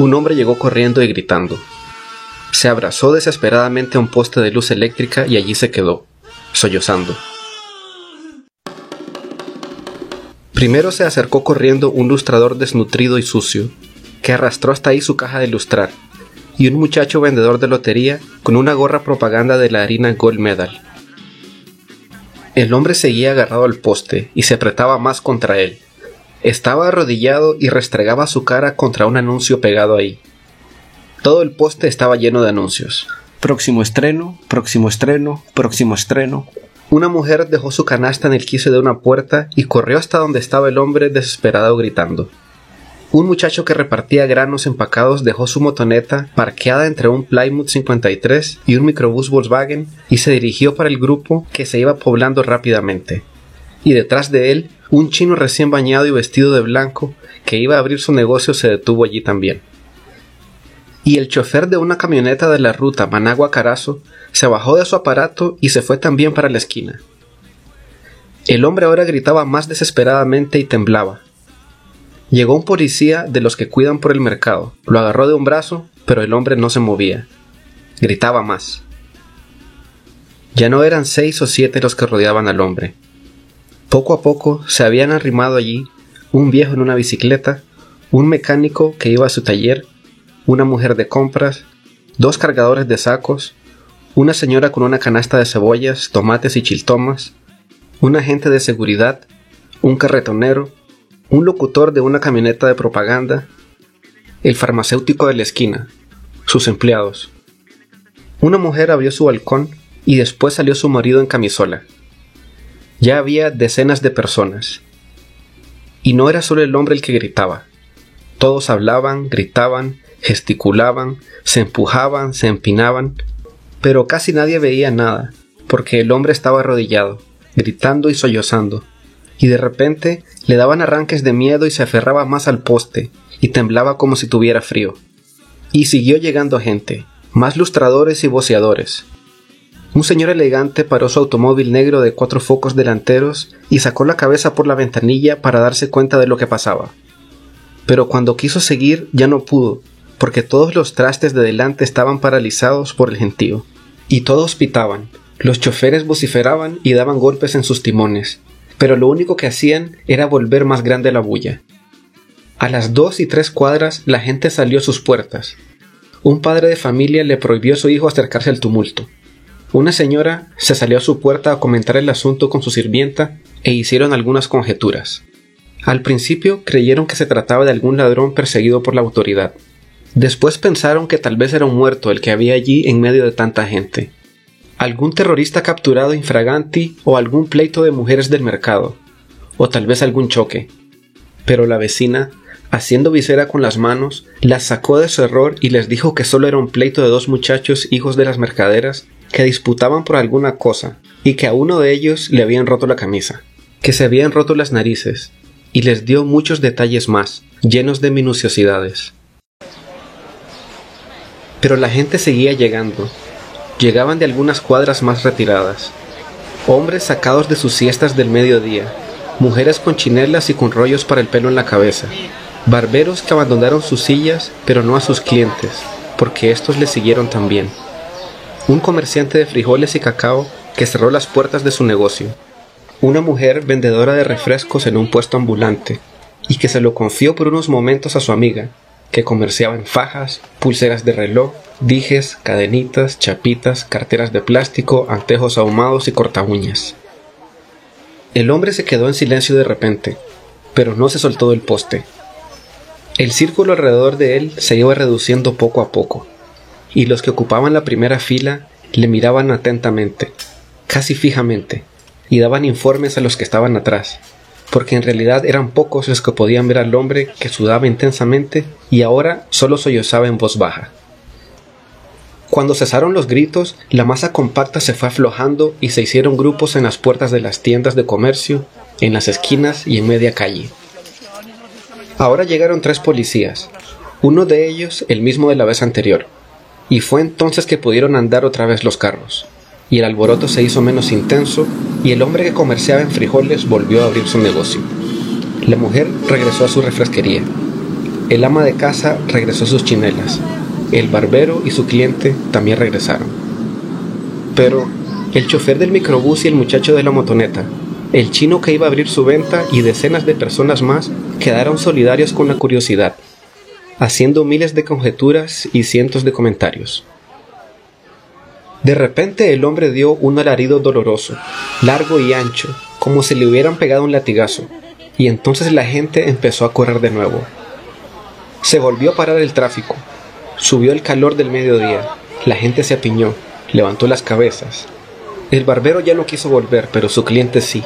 un hombre llegó corriendo y gritando. Se abrazó desesperadamente a un poste de luz eléctrica y allí se quedó, sollozando. Primero se acercó corriendo un lustrador desnutrido y sucio, que arrastró hasta ahí su caja de lustrar, y un muchacho vendedor de lotería con una gorra propaganda de la harina Gold Medal. El hombre seguía agarrado al poste y se apretaba más contra él. Estaba arrodillado y restregaba su cara contra un anuncio pegado ahí. Todo el poste estaba lleno de anuncios. Próximo estreno, próximo estreno, próximo estreno. Una mujer dejó su canasta en el quicio de una puerta y corrió hasta donde estaba el hombre desesperado gritando. Un muchacho que repartía granos empacados dejó su motoneta parqueada entre un Plymouth 53 y un microbús Volkswagen y se dirigió para el grupo que se iba poblando rápidamente. Y detrás de él, un chino recién bañado y vestido de blanco que iba a abrir su negocio se detuvo allí también y el chofer de una camioneta de la ruta Managua-Carazo se bajó de su aparato y se fue también para la esquina. El hombre ahora gritaba más desesperadamente y temblaba. Llegó un policía de los que cuidan por el mercado, lo agarró de un brazo, pero el hombre no se movía. Gritaba más. Ya no eran seis o siete los que rodeaban al hombre. Poco a poco se habían arrimado allí un viejo en una bicicleta, un mecánico que iba a su taller una mujer de compras, dos cargadores de sacos, una señora con una canasta de cebollas, tomates y chiltomas, un agente de seguridad, un carretonero, un locutor de una camioneta de propaganda, el farmacéutico de la esquina, sus empleados. Una mujer abrió su balcón y después salió su marido en camisola. Ya había decenas de personas. Y no era solo el hombre el que gritaba. Todos hablaban, gritaban, gesticulaban, se empujaban, se empinaban, pero casi nadie veía nada, porque el hombre estaba arrodillado, gritando y sollozando, y de repente le daban arranques de miedo y se aferraba más al poste, y temblaba como si tuviera frío. Y siguió llegando gente, más lustradores y voceadores. Un señor elegante paró su automóvil negro de cuatro focos delanteros y sacó la cabeza por la ventanilla para darse cuenta de lo que pasaba. Pero cuando quiso seguir ya no pudo, porque todos los trastes de delante estaban paralizados por el gentío, y todos pitaban, los choferes vociferaban y daban golpes en sus timones, pero lo único que hacían era volver más grande la bulla. A las dos y tres cuadras la gente salió a sus puertas. Un padre de familia le prohibió a su hijo acercarse al tumulto. Una señora se salió a su puerta a comentar el asunto con su sirvienta e hicieron algunas conjeturas. Al principio creyeron que se trataba de algún ladrón perseguido por la autoridad, Después pensaron que tal vez era un muerto el que había allí en medio de tanta gente. Algún terrorista capturado infraganti o algún pleito de mujeres del mercado. O tal vez algún choque. Pero la vecina, haciendo visera con las manos, las sacó de su error y les dijo que solo era un pleito de dos muchachos hijos de las mercaderas que disputaban por alguna cosa y que a uno de ellos le habían roto la camisa, que se habían roto las narices, y les dio muchos detalles más, llenos de minuciosidades. Pero la gente seguía llegando. Llegaban de algunas cuadras más retiradas. Hombres sacados de sus siestas del mediodía, mujeres con chinelas y con rollos para el pelo en la cabeza, barberos que abandonaron sus sillas, pero no a sus clientes, porque estos les siguieron también. Un comerciante de frijoles y cacao que cerró las puertas de su negocio. Una mujer vendedora de refrescos en un puesto ambulante, y que se lo confió por unos momentos a su amiga, que comerciaban fajas, pulseras de reloj, dijes, cadenitas, chapitas, carteras de plástico, antejos ahumados y corta uñas. El hombre se quedó en silencio de repente, pero no se soltó del poste. El círculo alrededor de él se iba reduciendo poco a poco, y los que ocupaban la primera fila le miraban atentamente, casi fijamente, y daban informes a los que estaban atrás, porque en realidad eran pocos los que podían ver al hombre que sudaba intensamente y ahora solo sollozaba en voz baja. Cuando cesaron los gritos, la masa compacta se fue aflojando y se hicieron grupos en las puertas de las tiendas de comercio, en las esquinas y en media calle. Ahora llegaron tres policías, uno de ellos el mismo de la vez anterior, y fue entonces que pudieron andar otra vez los carros y el alboroto se hizo menos intenso y el hombre que comerciaba en frijoles volvió a abrir su negocio. La mujer regresó a su refresquería. el ama de casa regresó sus chinelas. El barbero y su cliente también regresaron. Pero el chofer del microbús y el muchacho de la motoneta, el chino que iba a abrir su venta y decenas de personas más quedaron solidarios con la curiosidad, haciendo miles de conjeturas y cientos de comentarios. De repente el hombre dio un alarido doloroso, largo y ancho, como si le hubieran pegado un latigazo, y entonces la gente empezó a correr de nuevo. Se volvió a parar el tráfico, subió el calor del mediodía, la gente se apiñó, levantó las cabezas. El barbero ya no quiso volver, pero su cliente sí.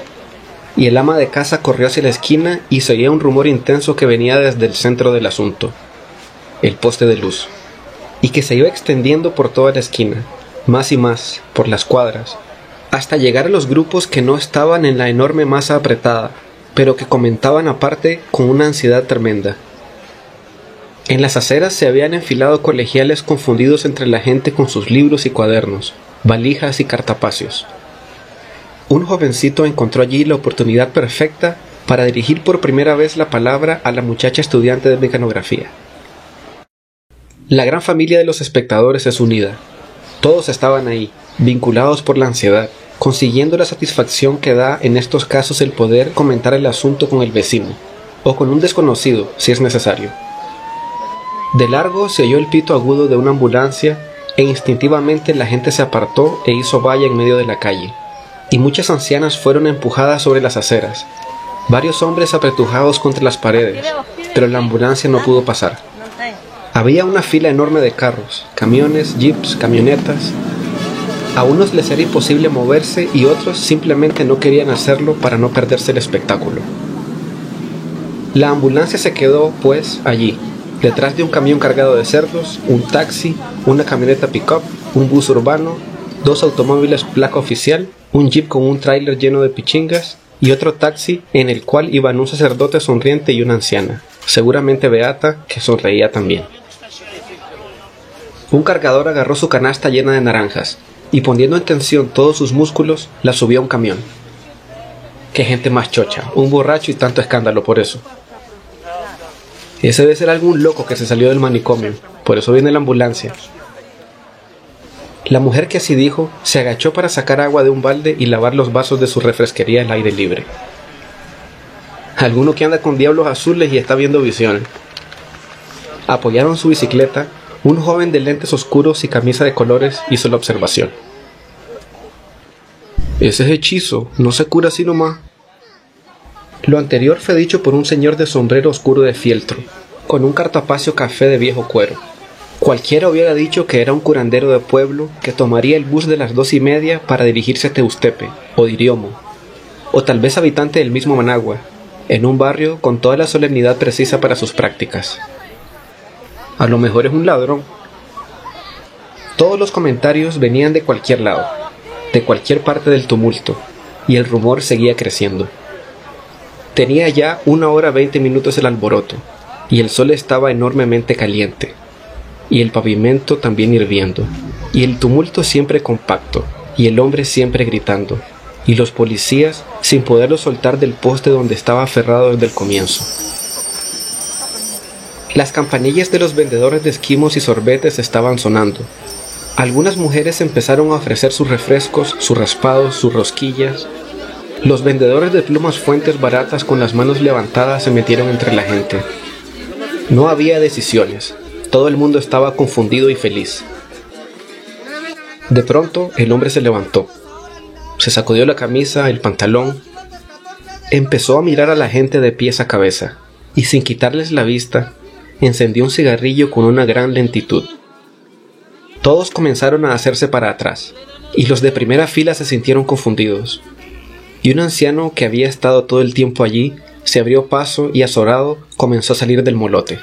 Y el ama de casa corrió hacia la esquina y se oía un rumor intenso que venía desde el centro del asunto, el poste de luz, y que se iba extendiendo por toda la esquina, más y más, por las cuadras, hasta llegar a los grupos que no estaban en la enorme masa apretada, pero que comentaban aparte con una ansiedad tremenda. En las aceras se habían enfilado colegiales confundidos entre la gente con sus libros y cuadernos, valijas y cartapacios. Un jovencito encontró allí la oportunidad perfecta para dirigir por primera vez la palabra a la muchacha estudiante de mecanografía. La gran familia de los espectadores es unida, todos estaban ahí, vinculados por la ansiedad, consiguiendo la satisfacción que da en estos casos el poder comentar el asunto con el vecino, o con un desconocido, si es necesario. De largo se oyó el pito agudo de una ambulancia e instintivamente la gente se apartó e hizo valla en medio de la calle, y muchas ancianas fueron empujadas sobre las aceras, varios hombres apretujados contra las paredes, pero la ambulancia no pudo pasar. Había una fila enorme de carros, camiones, jeeps, camionetas. A unos les era imposible moverse y otros simplemente no querían hacerlo para no perderse el espectáculo. La ambulancia se quedó, pues, allí, detrás de un camión cargado de cerdos, un taxi, una camioneta pick-up, un bus urbano, dos automóviles placa oficial, un jeep con un tráiler lleno de pichingas y otro taxi en el cual iban un sacerdote sonriente y una anciana, seguramente beata, que sonreía también. Un cargador agarró su canasta llena de naranjas y poniendo en tensión todos sus músculos, la subió a un camión. Qué gente más chocha, un borracho y tanto escándalo por eso. Ese debe ser algún loco que se salió del manicomio, por eso viene la ambulancia. La mujer que así dijo se agachó para sacar agua de un balde y lavar los vasos de su refresquería al aire libre. Alguno que anda con diablos azules y está viendo visiones. Apoyaron su bicicleta un joven de lentes oscuros y camisa de colores hizo la observación. Ese es hechizo, no se cura así nomás. Lo anterior fue dicho por un señor de sombrero oscuro de fieltro, con un cartapacio café de viejo cuero. Cualquiera hubiera dicho que era un curandero de pueblo que tomaría el bus de las dos y media para dirigirse a Teustepe, o Diriomo, o tal vez habitante del mismo Managua, en un barrio con toda la solemnidad precisa para sus prácticas. A lo mejor es un ladrón. Todos los comentarios venían de cualquier lado, de cualquier parte del tumulto, y el rumor seguía creciendo. Tenía ya una hora veinte minutos el alboroto, y el sol estaba enormemente caliente, y el pavimento también hirviendo, y el tumulto siempre compacto, y el hombre siempre gritando, y los policías sin poderlo soltar del poste donde estaba aferrado desde el comienzo. Las campanillas de los vendedores de esquimos y sorbetes estaban sonando. Algunas mujeres empezaron a ofrecer sus refrescos, sus raspados, sus rosquillas. Los vendedores de plumas fuentes baratas con las manos levantadas se metieron entre la gente. No había decisiones. Todo el mundo estaba confundido y feliz. De pronto el hombre se levantó. Se sacudió la camisa, el pantalón. Empezó a mirar a la gente de pies a cabeza y sin quitarles la vista encendió un cigarrillo con una gran lentitud. Todos comenzaron a hacerse para atrás, y los de primera fila se sintieron confundidos. Y un anciano que había estado todo el tiempo allí se abrió paso y azorado comenzó a salir del molote.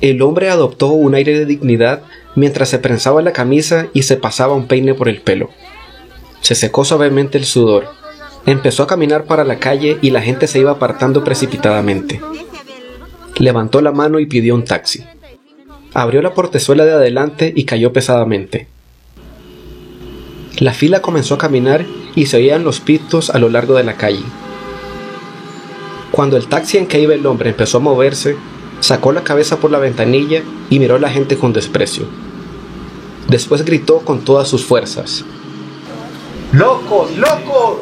El hombre adoptó un aire de dignidad mientras se prensaba la camisa y se pasaba un peine por el pelo. Se secó suavemente el sudor. Empezó a caminar para la calle y la gente se iba apartando precipitadamente. Levantó la mano y pidió un taxi. Abrió la portezuela de adelante y cayó pesadamente. La fila comenzó a caminar y se oían los pitos a lo largo de la calle. Cuando el taxi en que iba el hombre empezó a moverse, sacó la cabeza por la ventanilla y miró a la gente con desprecio. Después gritó con todas sus fuerzas. ¡Locos, locos!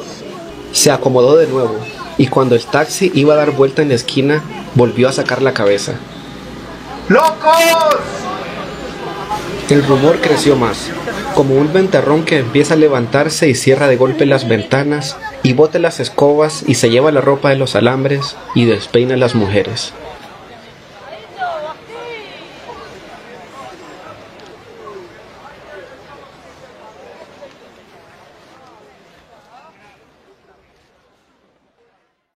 Se acomodó de nuevo y cuando el taxi iba a dar vuelta en la esquina, volvió a sacar la cabeza. ¡Locos! El rumor creció más, como un ventarrón que empieza a levantarse y cierra de golpe las ventanas, y bota las escobas y se lleva la ropa de los alambres y despeina a las mujeres.